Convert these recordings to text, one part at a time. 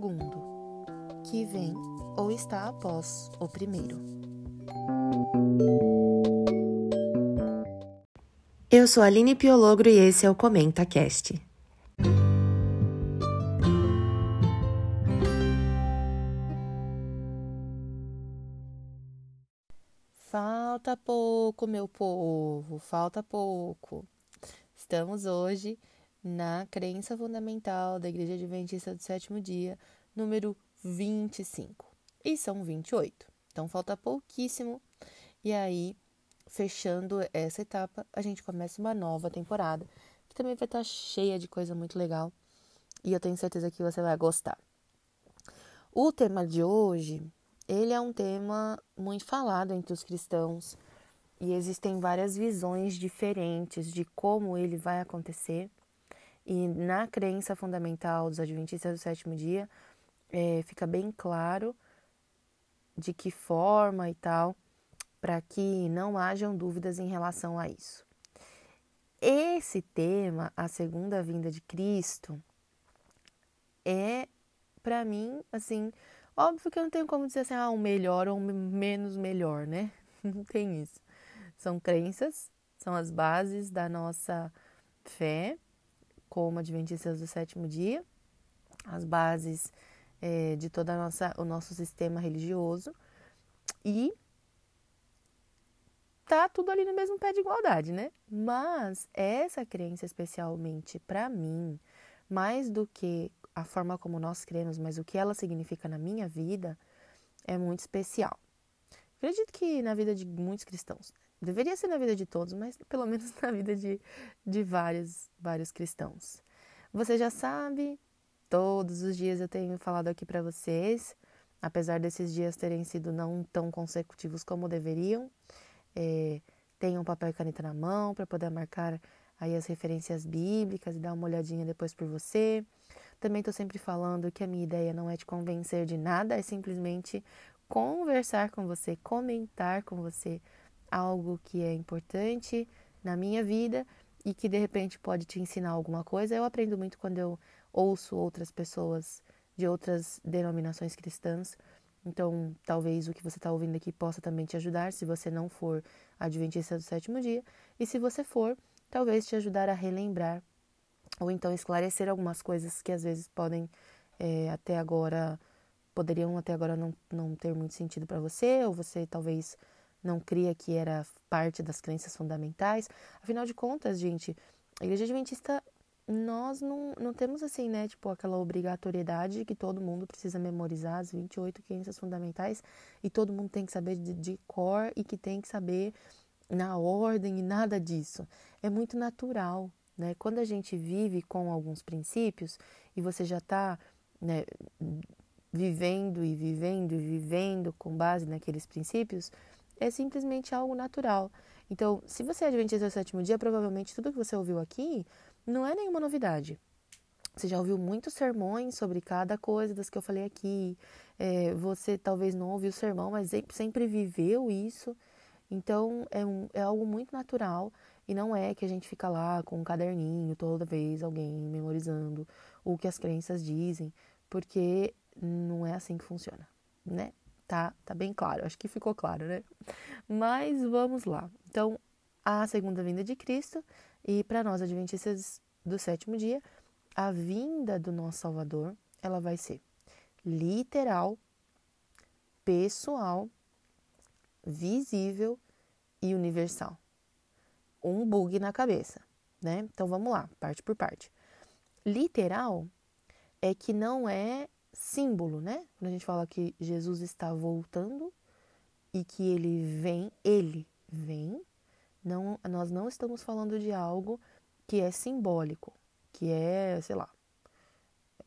segundo, que vem ou está após o primeiro. Eu sou Aline Piologro e esse é o Comenta Cast. Falta pouco, meu povo, falta pouco. Estamos hoje na crença fundamental da Igreja Adventista do Sétimo Dia, número 25. E são 28. Então falta pouquíssimo. E aí, fechando essa etapa, a gente começa uma nova temporada, que também vai estar cheia de coisa muito legal. E eu tenho certeza que você vai gostar. O tema de hoje, ele é um tema muito falado entre os cristãos e existem várias visões diferentes de como ele vai acontecer. E na crença fundamental dos Adventistas do sétimo dia, é, fica bem claro de que forma e tal, para que não hajam dúvidas em relação a isso. Esse tema, a segunda vinda de Cristo, é para mim, assim, óbvio que eu não tenho como dizer assim, ah, um melhor ou um menos melhor, né? Não tem isso. São crenças, são as bases da nossa fé, como adventistas do sétimo dia, as bases é, de todo o nosso sistema religioso e tá tudo ali no mesmo pé de igualdade, né? Mas essa crença, especialmente para mim, mais do que a forma como nós cremos, mas o que ela significa na minha vida, é muito especial. Acredito que na vida de muitos cristãos, deveria ser na vida de todos, mas pelo menos na vida de, de vários, vários cristãos. Você já sabe, Todos os dias eu tenho falado aqui para vocês, apesar desses dias terem sido não tão consecutivos como deveriam. É, tenham papel e caneta na mão para poder marcar aí as referências bíblicas e dar uma olhadinha depois por você. Também estou sempre falando que a minha ideia não é te convencer de nada, é simplesmente conversar com você, comentar com você algo que é importante na minha vida e que de repente pode te ensinar alguma coisa. Eu aprendo muito quando eu ouço outras pessoas de outras denominações cristãs. Então, talvez o que você está ouvindo aqui possa também te ajudar, se você não for adventista do sétimo dia. E se você for, talvez te ajudar a relembrar ou então esclarecer algumas coisas que às vezes podem é, até agora, poderiam até agora não, não ter muito sentido para você, ou você talvez não cria que era parte das crenças fundamentais. Afinal de contas, gente, a Igreja Adventista nós não, não temos assim, né, tipo, aquela obrigatoriedade que todo mundo precisa memorizar as 28 crenças fundamentais e todo mundo tem que saber de, de cor e que tem que saber na ordem e nada disso. É muito natural, né? Quando a gente vive com alguns princípios e você já está né, vivendo e vivendo e vivendo com base naqueles princípios, é simplesmente algo natural. Então, se você é adventista do sétimo dia, provavelmente tudo que você ouviu aqui não é nenhuma novidade. Você já ouviu muitos sermões sobre cada coisa das que eu falei aqui. É, você talvez não ouviu o sermão, mas sempre viveu isso. Então é, um, é algo muito natural e não é que a gente fica lá com um caderninho toda vez alguém memorizando o que as crenças dizem, porque não é assim que funciona, né? Tá, tá bem claro, acho que ficou claro, né? Mas vamos lá. Então, a segunda vinda de Cristo e para nós, adventistas do sétimo dia, a vinda do nosso Salvador, ela vai ser literal, pessoal, visível e universal. Um bug na cabeça, né? Então vamos lá, parte por parte. Literal é que não é símbolo, né? Quando a gente fala que Jesus está voltando e que ele vem, ele vem não, nós não estamos falando de algo que é simbólico, que é, sei lá,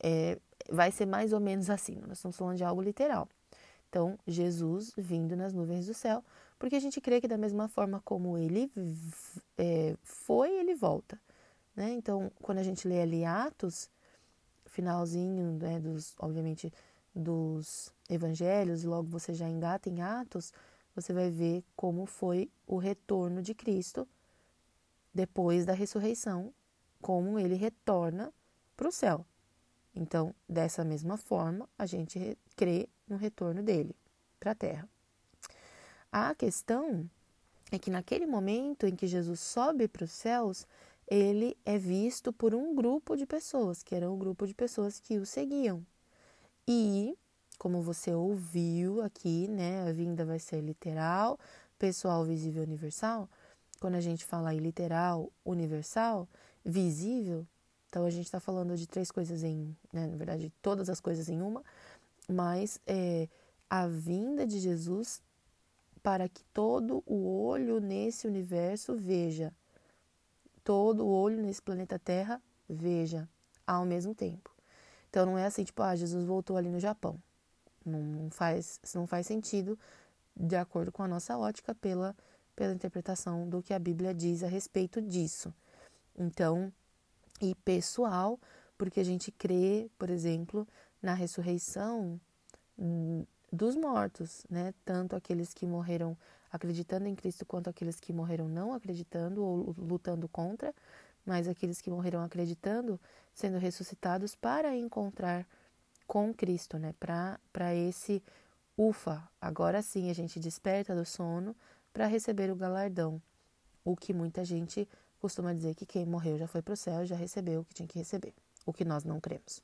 é, vai ser mais ou menos assim. Nós estamos falando de algo literal. Então, Jesus vindo nas nuvens do céu, porque a gente crê que da mesma forma como ele é, foi, ele volta. Né? Então, quando a gente lê ali Atos, finalzinho, né, dos, obviamente, dos evangelhos, e logo você já engata em Atos, você vai ver como foi o retorno de Cristo depois da ressurreição, como ele retorna para o céu. Então, dessa mesma forma, a gente crê no retorno dele para a terra. A questão é que naquele momento em que Jesus sobe para os céus, ele é visto por um grupo de pessoas, que era um grupo de pessoas que o seguiam. E, como você ouviu aqui, né, a vinda vai ser literal, pessoal, visível, universal. Quando a gente fala em literal, universal, visível, então a gente está falando de três coisas em, né, na verdade, todas as coisas em uma, mas é, a vinda de Jesus para que todo o olho nesse universo veja, todo o olho nesse planeta Terra veja ao mesmo tempo. Então não é assim, tipo, ah, Jesus voltou ali no Japão. Não, não faz, não faz sentido de acordo com a nossa ótica pela, pela interpretação do que a Bíblia diz a respeito disso. Então, e pessoal, porque a gente crê, por exemplo, na ressurreição hum, dos mortos, né? Tanto aqueles que morreram acreditando em Cristo quanto aqueles que morreram não acreditando ou lutando contra, mas aqueles que morreram acreditando sendo ressuscitados para encontrar com Cristo, né? Para esse ufa, agora sim a gente desperta do sono para receber o galardão, o que muita gente costuma dizer que quem morreu já foi para o céu, já recebeu o que tinha que receber, o que nós não cremos.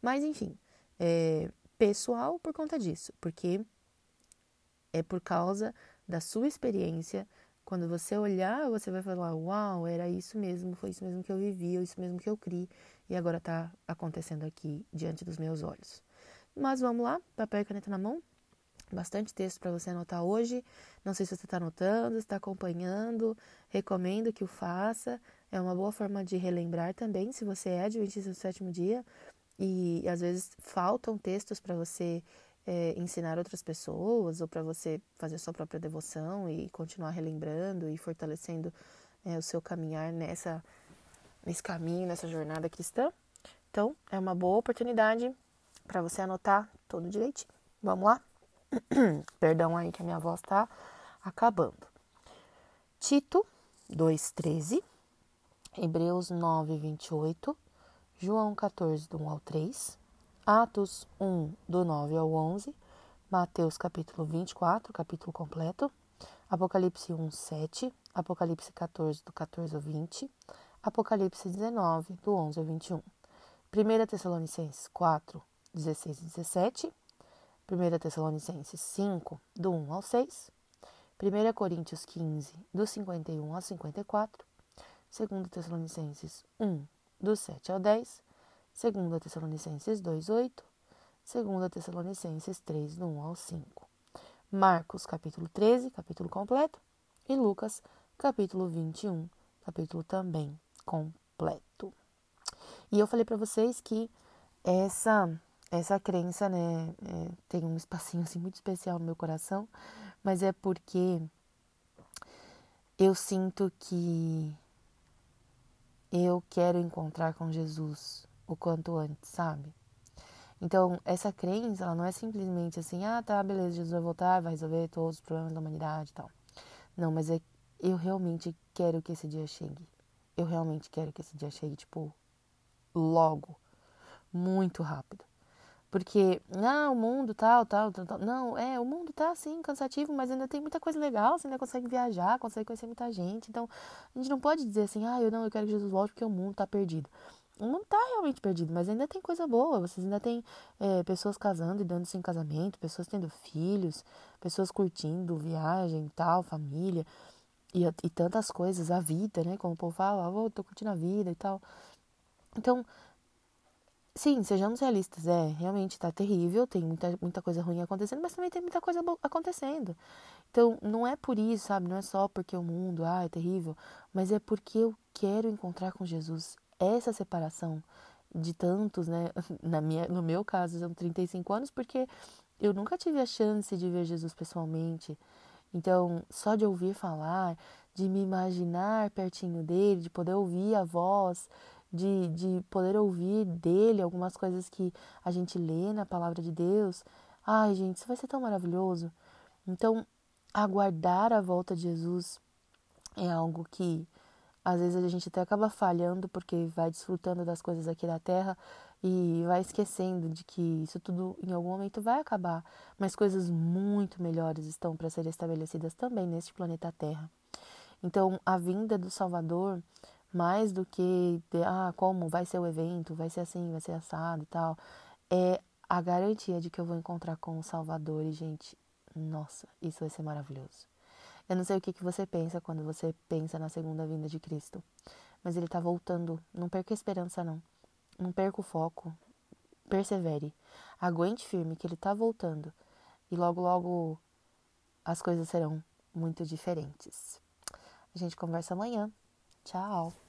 Mas, enfim, é pessoal por conta disso, porque é por causa da sua experiência. Quando você olhar, você vai falar: Uau, era isso mesmo, foi isso mesmo que eu vivi, é isso mesmo que eu criei, e agora está acontecendo aqui diante dos meus olhos. Mas vamos lá, papel e caneta na mão, bastante texto para você anotar hoje. Não sei se você está anotando, está acompanhando, recomendo que o faça. É uma boa forma de relembrar também, se você é adventista do sétimo dia e às vezes faltam textos para você é, ensinar outras pessoas ou para você fazer sua própria devoção e continuar relembrando e fortalecendo é, o seu caminhar nessa nesse caminho, nessa jornada cristã. Então, é uma boa oportunidade para você anotar tudo direitinho. Vamos lá? Perdão aí que a minha voz está acabando. Tito 2,13, Hebreus 9, 28, João 14, do 1 ao 3, Atos 1, do 9 ao 11, Mateus capítulo 24, capítulo completo, Apocalipse 1, 7, Apocalipse 14, do 14 ao 20, Apocalipse 19, do 11 ao 21, 1 Tessalonicenses 4, 16 e 17, 1 Tessalonicenses 5, do 1 ao 6, 1 Coríntios 15, do 51 ao 54, 2 Tessalonicenses 1, do 7 ao 10, 2 Tessalonicenses 2, 8, 2 Tessalonicenses 3, do 1 ao 5. Marcos, capítulo 13, capítulo completo, e Lucas, capítulo 21, capítulo também completo. E eu falei para vocês que essa essa crença, né, é, tem um espacinho assim muito especial no meu coração, mas é porque eu sinto que eu quero encontrar com Jesus o quanto antes, sabe? Então, essa crença, ela não é simplesmente assim, ah, tá, beleza, Jesus vai voltar, vai resolver todos os problemas da humanidade e tal. Não, mas é eu realmente quero que esse dia chegue. Eu realmente quero que esse dia chegue, tipo, logo, muito rápido. Porque, não, o mundo tal, tal, tal, tal. Não, é, o mundo tá assim, cansativo, mas ainda tem muita coisa legal, você ainda consegue viajar, consegue conhecer muita gente. Então, a gente não pode dizer assim, ah, eu não, eu quero que Jesus volte porque o mundo tá perdido. O mundo tá realmente perdido, mas ainda tem coisa boa. Vocês ainda tem é, pessoas casando e dando-se em casamento, pessoas tendo filhos, pessoas curtindo viagem tal, família e, e tantas coisas, a vida, né? Como o povo fala, oh, tô curtindo a vida e tal. Então, Sim, sejamos realistas, é, realmente tá terrível, tem muita, muita coisa ruim acontecendo, mas também tem muita coisa acontecendo. Então, não é por isso, sabe? Não é só porque o mundo, ah, é terrível, mas é porque eu quero encontrar com Jesus. Essa separação de tantos, né? Na minha, no meu caso, são 35 anos, porque eu nunca tive a chance de ver Jesus pessoalmente. Então, só de ouvir falar, de me imaginar pertinho dele, de poder ouvir a voz, de, de poder ouvir dele algumas coisas que a gente lê na palavra de Deus. Ai, gente, isso vai ser tão maravilhoso. Então, aguardar a volta de Jesus é algo que Às vezes a gente até acaba falhando porque vai desfrutando das coisas aqui da terra e vai esquecendo de que isso tudo em algum momento vai acabar, mas coisas muito melhores estão para serem estabelecidas também neste planeta Terra. Então, a vinda do Salvador, mais do que ah, como vai ser o evento, vai ser assim, vai ser assado e tal, é a garantia de que eu vou encontrar com o Salvador e gente, nossa, isso vai ser maravilhoso. Eu não sei o que, que você pensa quando você pensa na segunda vinda de Cristo, mas ele está voltando. Não perca a esperança, não. Não perca o foco. Persevere. Aguente firme que ele está voltando. E logo, logo as coisas serão muito diferentes. A gente conversa amanhã. Tchau.